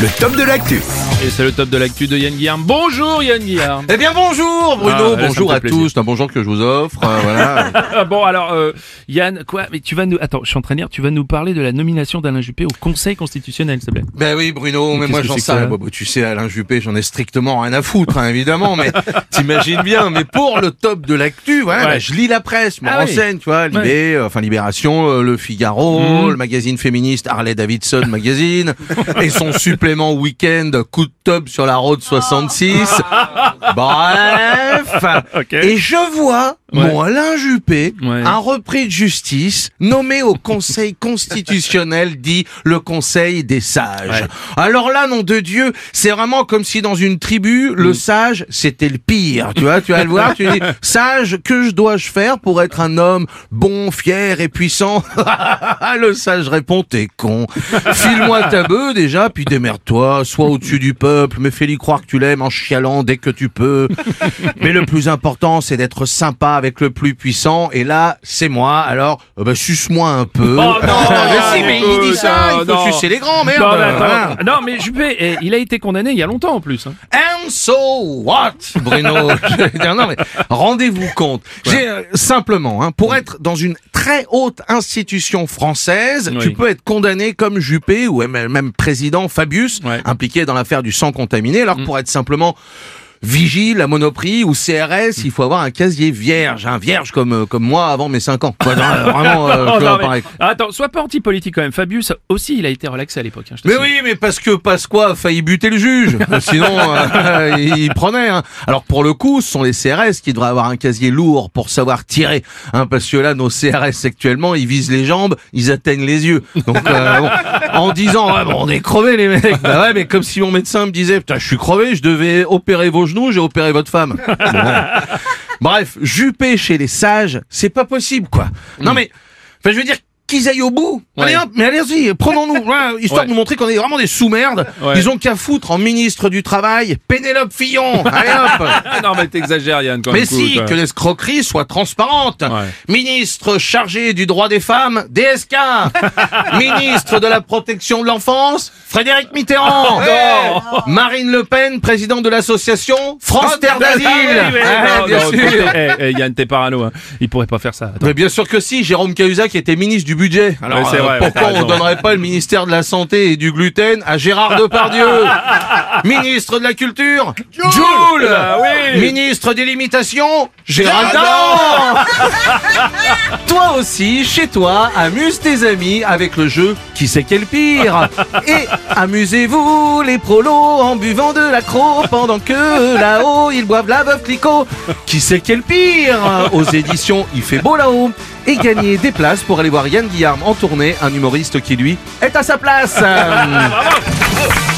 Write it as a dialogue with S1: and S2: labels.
S1: le top de l'actu.
S2: Et c'est le top de l'actu de Yann Guillaume. Bonjour Yann Guillaume.
S3: Eh bien bonjour Bruno,
S2: Ah, là,
S3: bonjour à
S2: plaisir.
S3: tous, c'est un bonjour que je vous offre, euh, voilà.
S2: Ah, bon alors euh, Yann, quoi Mais tu vas nous attends, je suis en train de tu vas nous parler de la nomination d'Alain Juppé au Conseil constitutionnel, s'il te plaît.
S3: ben oui Bruno, mais moi j'en sais, bon, bon, tu sais Alain Juppé, j'en ai strictement rien à foutre hein, évidemment, mais t'imagines bien, mais pour le top de l'actu, voilà,
S2: Ouais.
S3: bah, je lis la presse, je me
S2: Ah oui.
S3: renseigne, tu vois, Libé, euh, enfin Libération, euh, Le Figaro,
S2: Mhm.
S3: le magazine féministe Harley Davidson Magazine, et son supplément week-end coup de top sur la route 66. Bref,
S2: Ok.
S3: et je vois
S2: Ouais.
S3: mon Alain Juppé,
S2: Ouais.
S3: un repris de justice, nommé au Conseil constitutionnel, dit le Conseil des sages.
S2: Ouais.
S3: Alors là, nom de Dieu, c'est vraiment comme si dans une tribu, le
S2: Mm.
S3: sage, c'était le pire. Tu vois, tu vas le voir, tu dis, sage, que je dois-je faire pour être un homme bon, fier et puissant? Le sage répond, t'es con. File-moi ta bœuf déjà, puis démerde-toi, sois au-dessus du peuple, mais fais-lui croire que tu l'aimes en chialant dès que tu peux. Mais le plus important, c'est d'être sympa avec le plus puissant. Et là, c'est moi. Alors, euh, bah, suce-moi un peu.
S2: Oh non,
S3: mais si, mais il dit
S2: écoute,
S3: ça. Il faut
S2: non.
S3: sucer les grands, merde.
S2: non, mais non, mais Juppé, eh, il a été condamné il y a longtemps en plus. hein.
S3: And so what, Bruno? Je vais Non mais rendez-vous compte. J'ai euh, simplement, hein, pour être dans une très haute institution française,
S2: Oui.
S3: tu peux être condamné comme Juppé ou même, même président Fabius,
S2: Ouais.
S3: impliqué dans l'affaire du sang contaminé. Alors pour être simplement vigile à Monoprix ou CRS, il faut avoir un casier vierge, un vierge comme euh, comme moi avant mes 5 ans. Quoi, non, euh, vraiment, euh,
S2: Oh, non, mais-
S3: pareil.
S2: Attends, sois pas anti-politique quand même. Fabius aussi, il a été relaxé à l'époque. hein,
S3: Mais oui, mais parce que Pasqua a failli buter le juge. Sinon, euh, il prenait. hein. Alors pour le coup, ce sont les CRS qui devraient avoir un casier lourd pour savoir tirer. Hein, parce que là, nos CRS actuellement, ils visent les jambes, ils atteignent les yeux. Donc euh, bon, en disant, ouais, bon, on est crevés les mecs. Bah ouais, mais comme si mon médecin me disait, putain, je suis crevé, je devais opérer vos genoux, j'ai opéré votre femme. Bon. Bref, Juppé chez les sages, c'est pas possible, quoi. Non mais, enfin, je veux dire qu'ils aillent au bout.
S2: Ouais.
S3: Allez hop, mais allez-y, prenons-nous, histoire
S2: Ouais.
S3: de nous montrer qu'on est vraiment des sous-merdes. Ils ont qu'à foutre en ministre du Travail, Pénélope Fillon. Allez hop.
S2: Ah, non, mais t'exagères Yann quand
S3: Mais si, que l'escroquerie soit transparente. Ministre chargé du droit des femmes, DSK. Ministre de la protection de l'enfance, Frédéric Mitterrand. Marine Le Pen, président de l'association France Terre d'Asile.
S2: Ah, eh, eh, Yann, t'es parano. Hein. Il pourrait pas faire ça. Attends.
S3: Mais bien sûr que si, Jérôme Cahuzac était ministre du budget. Alors
S2: Ouais,
S3: euh,
S2: vrai,
S3: pourquoi on
S2: raison.
S3: donnerait pas le ministère de la santé et du gluten à Gérard Depardieu Ministre de la culture Joule
S2: Ah oui.
S3: Ministre des limitations Géraldin Toi aussi, chez toi, amuse tes amis avec le jeu Qui c'est quel pire Et amusez-vous les prolos en buvant de l'accro pendant que là-haut ils boivent la veuve Clicquot. Qui c'est quel pire? Aux éditions Il fait beau là-haut et gagner des places pour aller voir Yann Guillaume en tournée, un humoriste qui lui est à sa place.